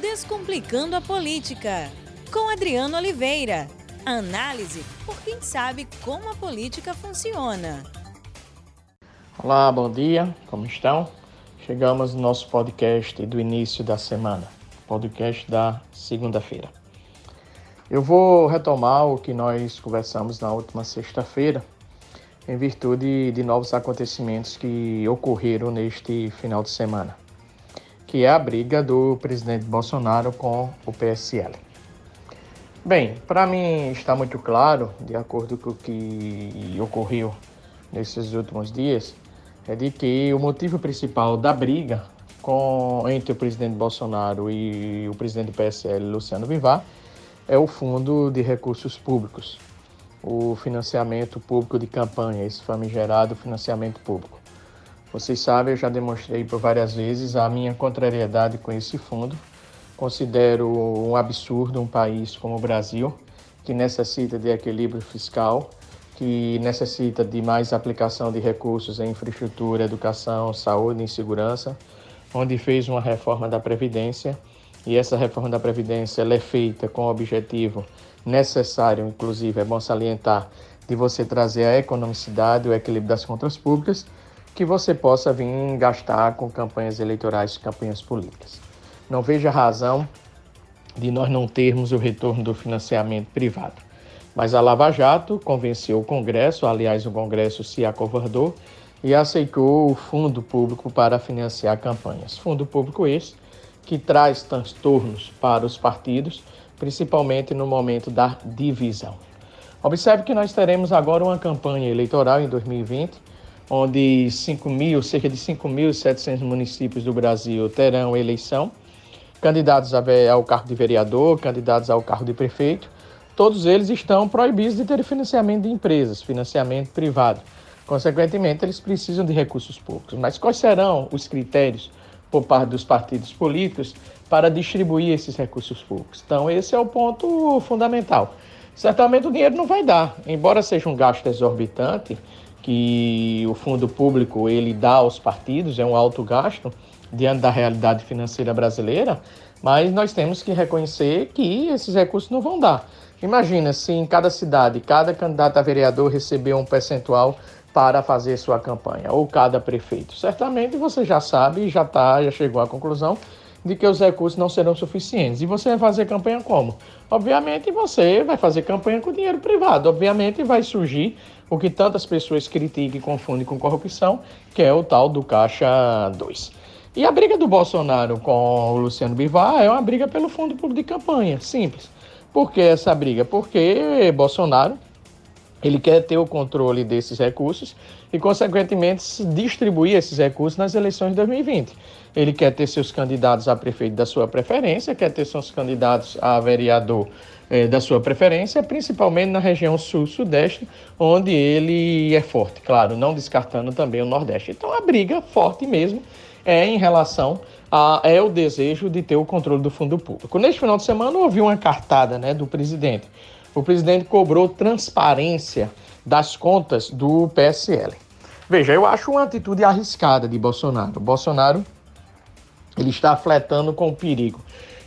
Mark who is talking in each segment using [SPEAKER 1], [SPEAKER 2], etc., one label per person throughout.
[SPEAKER 1] Descomplicando a Política, com Adriano Oliveira. Análise por quem sabe como a política funciona.
[SPEAKER 2] Olá, bom dia, como estão? Chegamos no nosso podcast do início da semana, podcast da segunda-feira. Eu vou retomar o que nós conversamos na última sexta-feira, em virtude de novos acontecimentos que ocorreram neste final de semana que é a briga do presidente Bolsonaro com o PSL. Bem, para mim está muito claro, de acordo com o que ocorreu nesses últimos dias, é de que o motivo principal da briga com, entre o presidente Bolsonaro e o presidente do PSL, Luciano Bivar, é o Fundo de Recursos Públicos, o financiamento público de campanha, esse famigerado financiamento público. Vocês sabem, eu já demonstrei por várias vezes a minha contrariedade com esse fundo. Considero um absurdo um país como o Brasil, que necessita de equilíbrio fiscal, que necessita de mais aplicação de recursos em infraestrutura, educação, saúde e segurança, onde fez uma reforma da Previdência. E essa reforma da Previdência é feita com o objetivo necessário, inclusive, é bom salientar, de você trazer a economicidade, o equilíbrio das contas públicas que você possa vir gastar com campanhas eleitorais, campanhas políticas. Não vejo razão de nós não termos o retorno do financiamento privado. Mas a Lava Jato convenceu o Congresso, aliás, o Congresso se acovardou e aceitou o fundo público para financiar campanhas. Fundo público esse que traz transtornos para os partidos, principalmente no momento da divisão. Observe que nós teremos agora uma campanha eleitoral em 2020 onde 5 mil, cerca de 5.700 municípios do Brasil terão eleição, candidatos ao cargo de vereador, candidatos ao cargo de prefeito, todos eles estão proibidos de ter financiamento de empresas, financiamento privado. Consequentemente, eles precisam de recursos públicos. Mas quais serão os critérios por parte dos partidos políticos para distribuir esses recursos públicos? Então, esse é o ponto fundamental. Certamente o dinheiro não vai dar, embora seja um gasto exorbitante, que o fundo público ele dá aos partidos, é um alto gasto diante da realidade financeira brasileira, mas nós temos que reconhecer que esses recursos não vão dar. Imagina se em cada cidade, cada candidato a vereador receber um percentual para fazer sua campanha, ou cada prefeito. Certamente você já sabe, já tá, já chegou à conclusão de que os recursos não serão suficientes. E você vai fazer campanha como? Obviamente você vai fazer campanha com dinheiro privado. Obviamente vai surgir o que tantas pessoas criticam e confundem com corrupção, que é o tal do Caixa 2. E a briga do Bolsonaro com o Luciano Bivar é uma briga pelo fundo público de campanha, simples. Por que essa briga? Porque Bolsonaro ele quer ter o controle desses recursos e, consequentemente, distribuir esses recursos nas eleições de 2020. Ele quer ter seus candidatos a prefeito da sua preferência, quer ter seus candidatos a vereador eh, da sua preferência, principalmente na região sul-sudeste, onde ele é forte, claro, não descartando também o nordeste. Então, a briga forte mesmo é em relação a, é o desejo de ter o controle do fundo público. Neste final de semana, houve uma cartada né, do presidente o presidente cobrou transparência das contas do PSL. Veja, eu acho uma atitude arriscada de Bolsonaro. Bolsonaro ele está fletando com o perigo.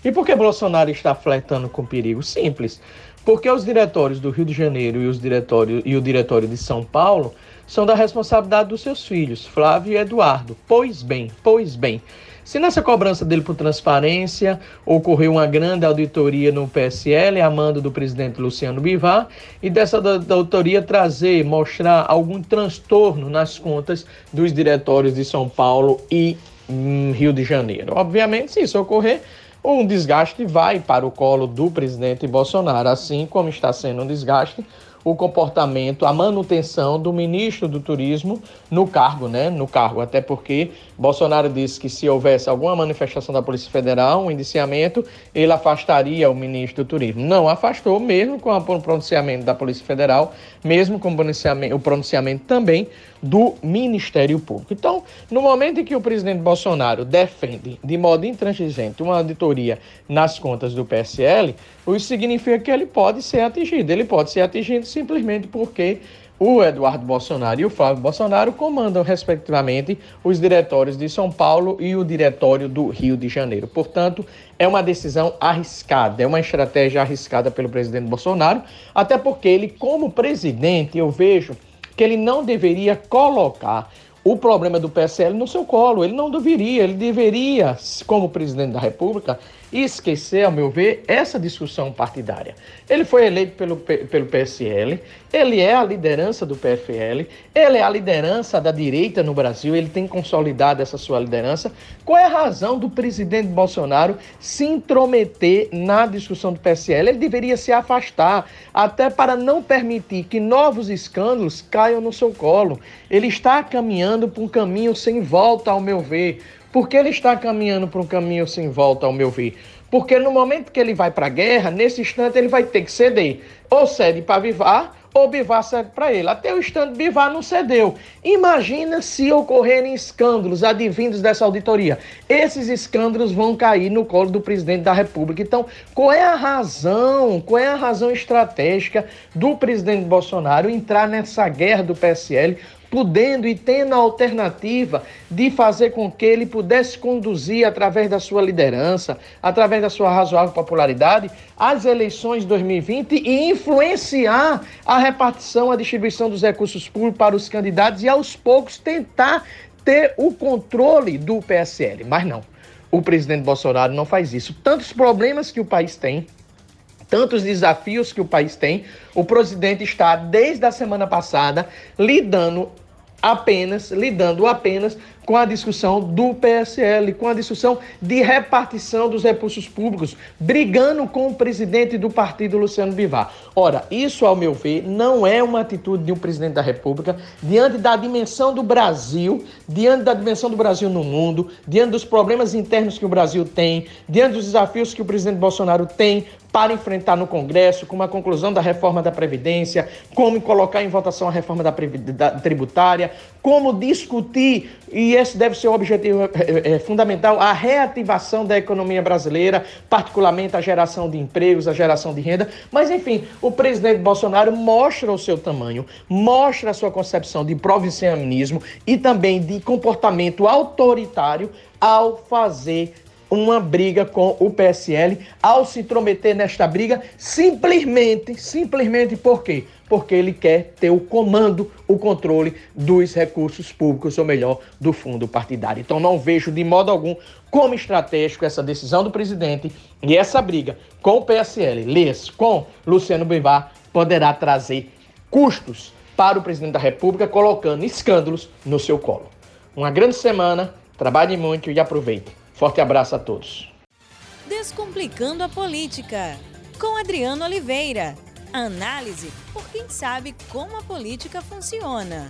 [SPEAKER 2] E por que Bolsonaro está fletando com perigo? Simples. Porque os diretórios do Rio de Janeiro e, os diretórios, e o diretório de São Paulo são da responsabilidade dos seus filhos, Flávio e Eduardo. Pois bem, pois bem. Se nessa cobrança dele por transparência ocorreu uma grande auditoria no PSL, a mando do presidente Luciano Bivar, e dessa da, auditoria trazer, mostrar algum transtorno nas contas dos diretórios de São Paulo e hum, Rio de Janeiro. Obviamente, se isso ocorrer, um desgaste vai para o colo do presidente Bolsonaro, assim como está sendo um desgaste o comportamento, a manutenção do ministro do Turismo no cargo, né? No cargo, até porque Bolsonaro disse que se houvesse alguma manifestação da Polícia Federal, um indiciamento, ele afastaria o ministro do Turismo. Não afastou, mesmo com o pronunciamento da Polícia Federal, mesmo com o pronunciamento, o pronunciamento também do Ministério Público. Então, no momento em que o presidente Bolsonaro defende de modo intransigente uma auditoria nas contas do PSL, isso significa que ele pode ser atingido. Ele pode ser atingido simplesmente porque o Eduardo Bolsonaro e o Flávio Bolsonaro comandam, respectivamente, os diretórios de São Paulo e o diretório do Rio de Janeiro. Portanto, é uma decisão arriscada, é uma estratégia arriscada pelo presidente Bolsonaro, até porque ele, como presidente, eu vejo que ele não deveria colocar o problema do PSL no seu colo. Ele não deveria, ele deveria, como presidente da República, esquecer, ao meu ver, essa discussão partidária. Ele foi eleito pelo, pelo PSL, ele é a liderança do PFL, ele é a liderança da direita no Brasil, ele tem consolidado essa sua liderança. Qual é a razão do presidente Bolsonaro se intrometer na discussão do PSL? Ele deveria se afastar, até para não permitir que novos escândalos caiam no seu colo. Ele está caminhando para um caminho sem volta, ao meu ver. Por que ele está caminhando para um caminho sem volta, ao meu ver? Porque no momento que ele vai para a guerra, nesse instante ele vai ter que ceder. Ou cede para Vivar, ou Bivar cede para ele. Até o instante Bivar não cedeu. Imagina se ocorrerem escândalos advindos dessa auditoria. Esses escândalos vão cair no colo do presidente da República. Então, qual é a razão, qual é a razão estratégica do presidente Bolsonaro entrar nessa guerra do PSL podendo e tendo a alternativa de fazer com que ele pudesse conduzir, através da sua liderança, através da sua razoável popularidade, as eleições de 2020 e influenciar a repartição, a distribuição dos recursos públicos para os candidatos e, aos poucos, tentar ter o controle do PSL. Mas não. O presidente Bolsonaro não faz isso. Tantos problemas que o país tem, tantos desafios que o país tem, o presidente está, desde a semana passada, lidando apenas, lidando apenas com a discussão do PSL, com a discussão de repartição dos recursos públicos, brigando com o presidente do partido, Luciano Bivar. Ora, isso, ao meu ver, não é uma atitude de um presidente da República diante da dimensão do Brasil, diante da dimensão do Brasil no mundo, diante dos problemas internos que o Brasil tem, diante dos desafios que o presidente Bolsonaro tem para enfrentar no Congresso, como a conclusão da reforma da Previdência, como colocar em votação a reforma da, da tributária, como discutir, e esse deve ser o objetivo é, é, fundamental, a reativação da economia brasileira, particularmente a geração de empregos, a geração de renda. Mas, enfim, o presidente Bolsonaro mostra o seu tamanho, mostra a sua concepção de provincianismo e também de comportamento autoritário ao fazer uma briga com o PSL ao se intrometer nesta briga simplesmente, simplesmente por quê? Porque ele quer ter o comando, o controle dos recursos públicos, ou melhor, do fundo partidário. Então não vejo de modo algum como estratégico essa decisão do presidente e essa briga com o PSL, lês, com Luciano Bivar, poderá trazer custos para o presidente da República, colocando escândalos no seu colo. Uma grande semana, trabalhe muito e aproveite. Forte abraço a todos.
[SPEAKER 1] Descomplicando a política, com Adriano Oliveira. Análise por quem sabe como a política funciona.